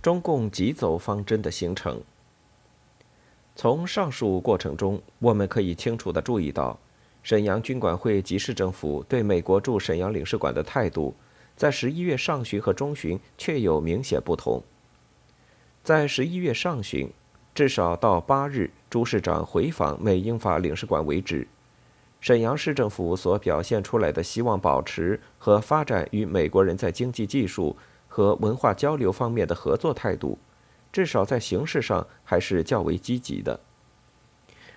中共急走方针的形成。从上述过程中，我们可以清楚地注意到，沈阳军管会及市政府对美国驻沈阳领事馆的态度，在十一月上旬和中旬确有明显不同。在十一月上旬，至少到八日朱市长回访美英法领事馆为止，沈阳市政府所表现出来的希望保持和发展与美国人在经济技术和文化交流方面的合作态度。至少在形式上还是较为积极的，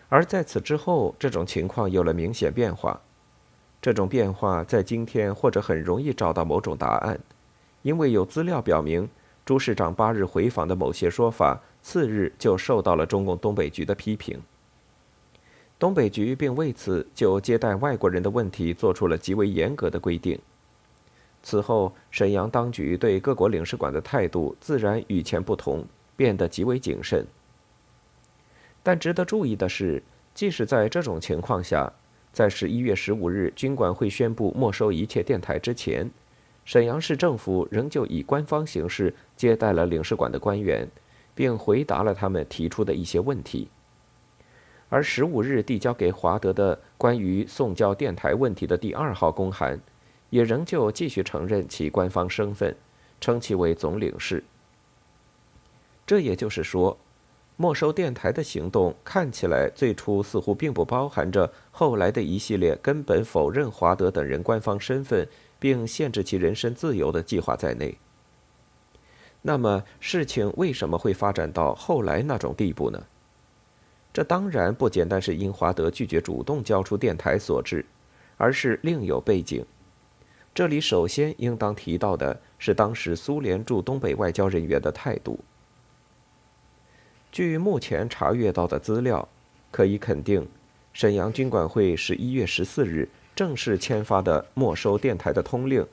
而在此之后，这种情况有了明显变化。这种变化在今天或者很容易找到某种答案，因为有资料表明，朱市长八日回访的某些说法，次日就受到了中共东北局的批评。东北局并为此就接待外国人的问题做出了极为严格的规定。此后，沈阳当局对各国领事馆的态度自然与前不同。变得极为谨慎，但值得注意的是，即使在这种情况下，在十一月十五日军管会宣布没收一切电台之前，沈阳市政府仍旧以官方形式接待了领事馆的官员，并回答了他们提出的一些问题。而十五日递交给华德的关于送交电台问题的第二号公函，也仍旧继续承认其官方身份，称其为总领事。这也就是说，没收电台的行动看起来最初似乎并不包含着后来的一系列根本否认华德等人官方身份并限制其人身自由的计划在内。那么，事情为什么会发展到后来那种地步呢？这当然不简单是因华德拒绝主动交出电台所致，而是另有背景。这里首先应当提到的是当时苏联驻东北外交人员的态度。据目前查阅到的资料，可以肯定，沈阳军管会十一月十四日正式签发的没收电台的通令，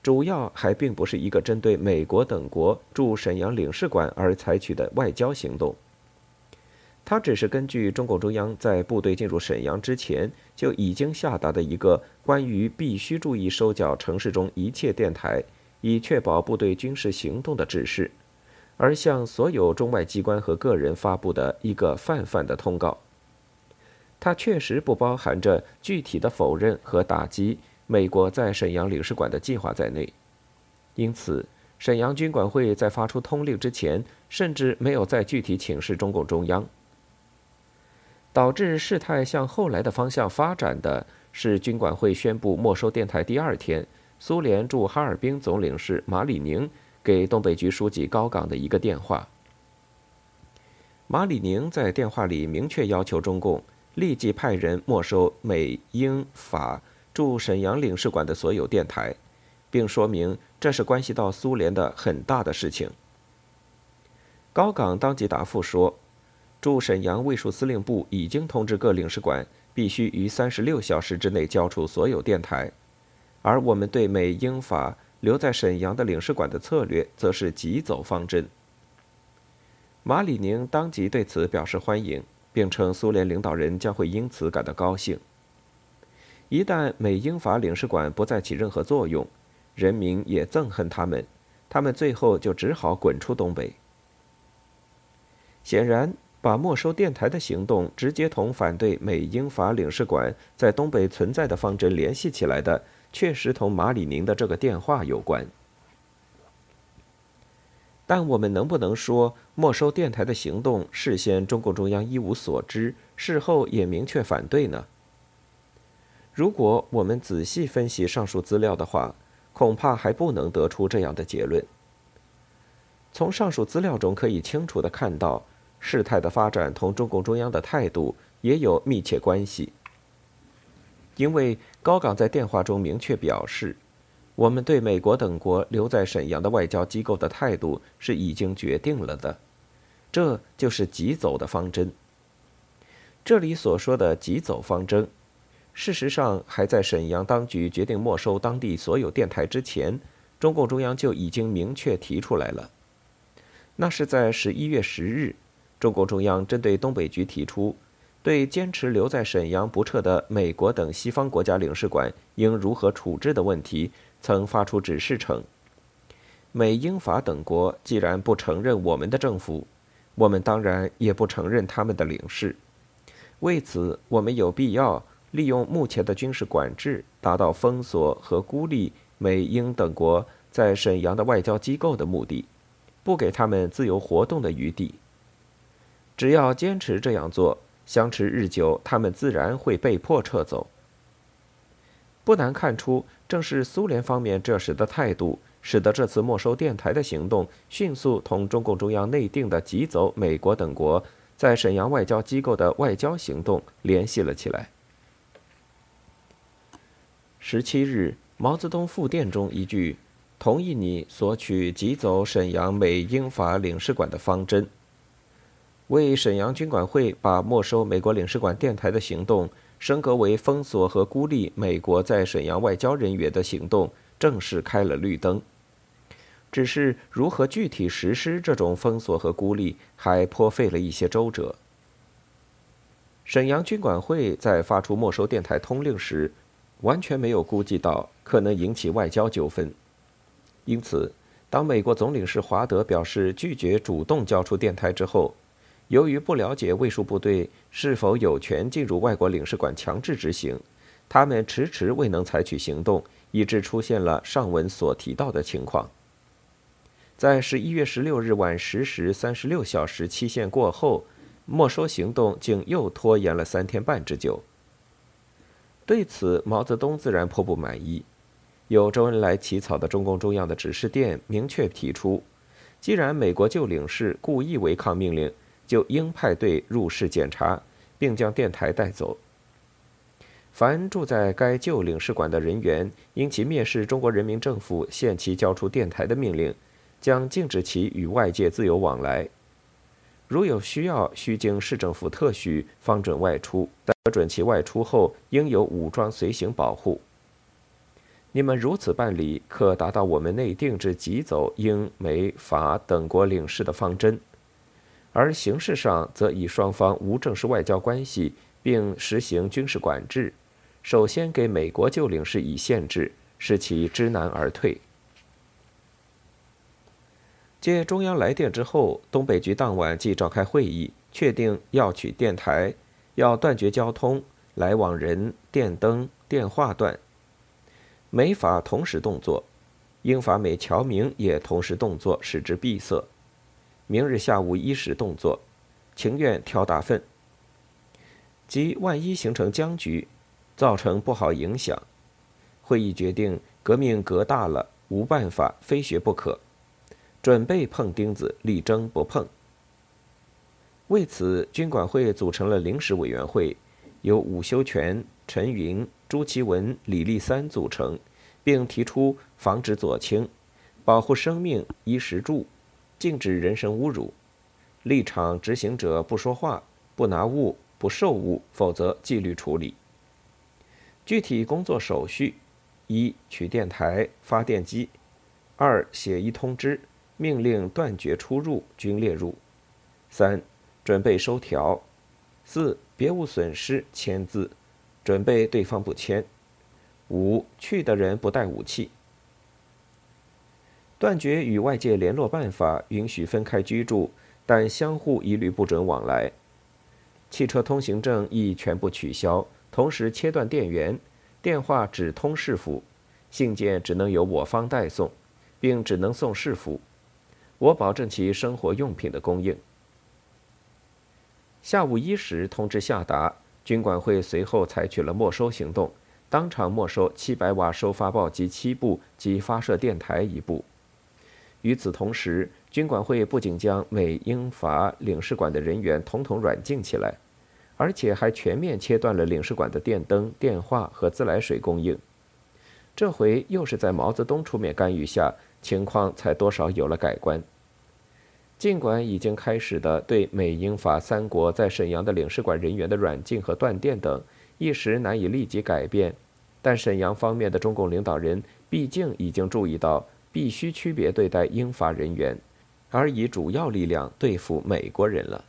主要还并不是一个针对美国等国驻沈阳领事馆而采取的外交行动。他只是根据中共中央在部队进入沈阳之前就已经下达的一个关于必须注意收缴城市中一切电台，以确保部队军事行动的指示。而向所有中外机关和个人发布的一个泛泛的通告，它确实不包含着具体的否认和打击美国在沈阳领事馆的计划在内。因此，沈阳军管会在发出通令之前，甚至没有再具体请示中共中央。导致事态向后来的方向发展的是，军管会宣布没收电台第二天，苏联驻哈尔滨总领事马里宁。给东北局书记高岗的一个电话，马里宁在电话里明确要求中共立即派人没收美、英、法驻沈阳领事馆的所有电台，并说明这是关系到苏联的很大的事情。高岗当即答复说，驻沈阳卫戍司令部已经通知各领事馆必须于三十六小时之内交出所有电台，而我们对美、英、法。留在沈阳的领事馆的策略，则是急走方针。马里宁当即对此表示欢迎，并称苏联领导人将会因此感到高兴。一旦美英法领事馆不再起任何作用，人民也憎恨他们，他们最后就只好滚出东北。显然，把没收电台的行动直接同反对美英法领事馆在东北存在的方针联系起来的。确实同马里宁的这个电话有关，但我们能不能说没收电台的行动事先中共中央一无所知，事后也明确反对呢？如果我们仔细分析上述资料的话，恐怕还不能得出这样的结论。从上述资料中可以清楚的看到，事态的发展同中共中央的态度也有密切关系。因为高岗在电话中明确表示，我们对美国等国留在沈阳的外交机构的态度是已经决定了的，这就是急走的方针。这里所说的急走方针，事实上还在沈阳当局决定没收当地所有电台之前，中共中央就已经明确提出来了。那是在十一月十日，中共中央针对东北局提出。对坚持留在沈阳不撤的美国等西方国家领事馆应如何处置的问题，曾发出指示称：美、英、法等国既然不承认我们的政府，我们当然也不承认他们的领事。为此，我们有必要利用目前的军事管制，达到封锁和孤立美、英等国在沈阳的外交机构的目的，不给他们自由活动的余地。只要坚持这样做，相持日久，他们自然会被迫撤走。不难看出，正是苏联方面这时的态度，使得这次没收电台的行动迅速同中共中央内定的挤走美国等国在沈阳外交机构的外交行动联系了起来。十七日，毛泽东复电中一句：“同意你索取挤走沈阳美英法领事馆的方针。”为沈阳军管会把没收美国领事馆电台的行动升格为封锁和孤立美国在沈阳外交人员的行动，正式开了绿灯。只是如何具体实施这种封锁和孤立，还颇费了一些周折。沈阳军管会在发出没收电台通令时，完全没有估计到可能引起外交纠纷，因此，当美国总领事华德表示拒绝主动交出电台之后，由于不了解卫戍部队是否有权进入外国领事馆强制执行，他们迟迟未能采取行动，以致出现了上文所提到的情况。在十一月十六日晚十时三十六小时期限过后，没收行动竟又拖延了三天半之久。对此，毛泽东自然颇不满意。由周恩来起草的中共中央的指示电明确提出，既然美国旧领事故意违抗命令，就应派队入室检查，并将电台带走。凡住在该旧领事馆的人员，因其蔑视中国人民政府限期交出电台的命令，将禁止其与外界自由往来。如有需要，需经市政府特许，方准外出。得准其外出后，应有武装随行保护。你们如此办理，可达到我们内定之急走英、美、法等国领事的方针。而形式上，则以双方无正式外交关系，并实行军事管制。首先给美国旧领事以限制，使其知难而退。接中央来电之后，东北局当晚即召开会议，确定要取电台，要断绝交通来往人、电灯、电话断。美法同时动作，英法美侨民也同时动作，使之闭塞。明日下午一时动作，情愿挑大粪。即万一形成僵局，造成不好影响，会议决定革命革大了，无办法，非学不可。准备碰钉子，力争不碰。为此，军管会组成了临时委员会，由伍修权、陈云、朱其文、李立三组成，并提出防止左倾、保护生命、衣食住。禁止人身侮辱，立场执行者不说话、不拿物、不受物，否则纪律处理。具体工作手续：一、取电台、发电机；二、写一通知，命令断绝出入，均列入；三、准备收条；四、别无损失，签字，准备对方不签；五、去的人不带武器。断绝与外界联络办法，允许分开居住，但相互一律不准往来。汽车通行证亦全部取消，同时切断电源，电话只通市府，信件只能由我方代送，并只能送市府。我保证其生活用品的供应。下午一时通知下达，军管会随后采取了没收行动，当场没收七百瓦收发报机七部及发射电台一部。与此同时，军管会不仅将美、英、法领事馆的人员统统软禁起来，而且还全面切断了领事馆的电灯、电话和自来水供应。这回又是在毛泽东出面干预下，情况才多少有了改观。尽管已经开始的对美、英、法三国在沈阳的领事馆人员的软禁和断电等，一时难以立即改变，但沈阳方面的中共领导人毕竟已经注意到。必须区别对待英法人员，而以主要力量对付美国人了。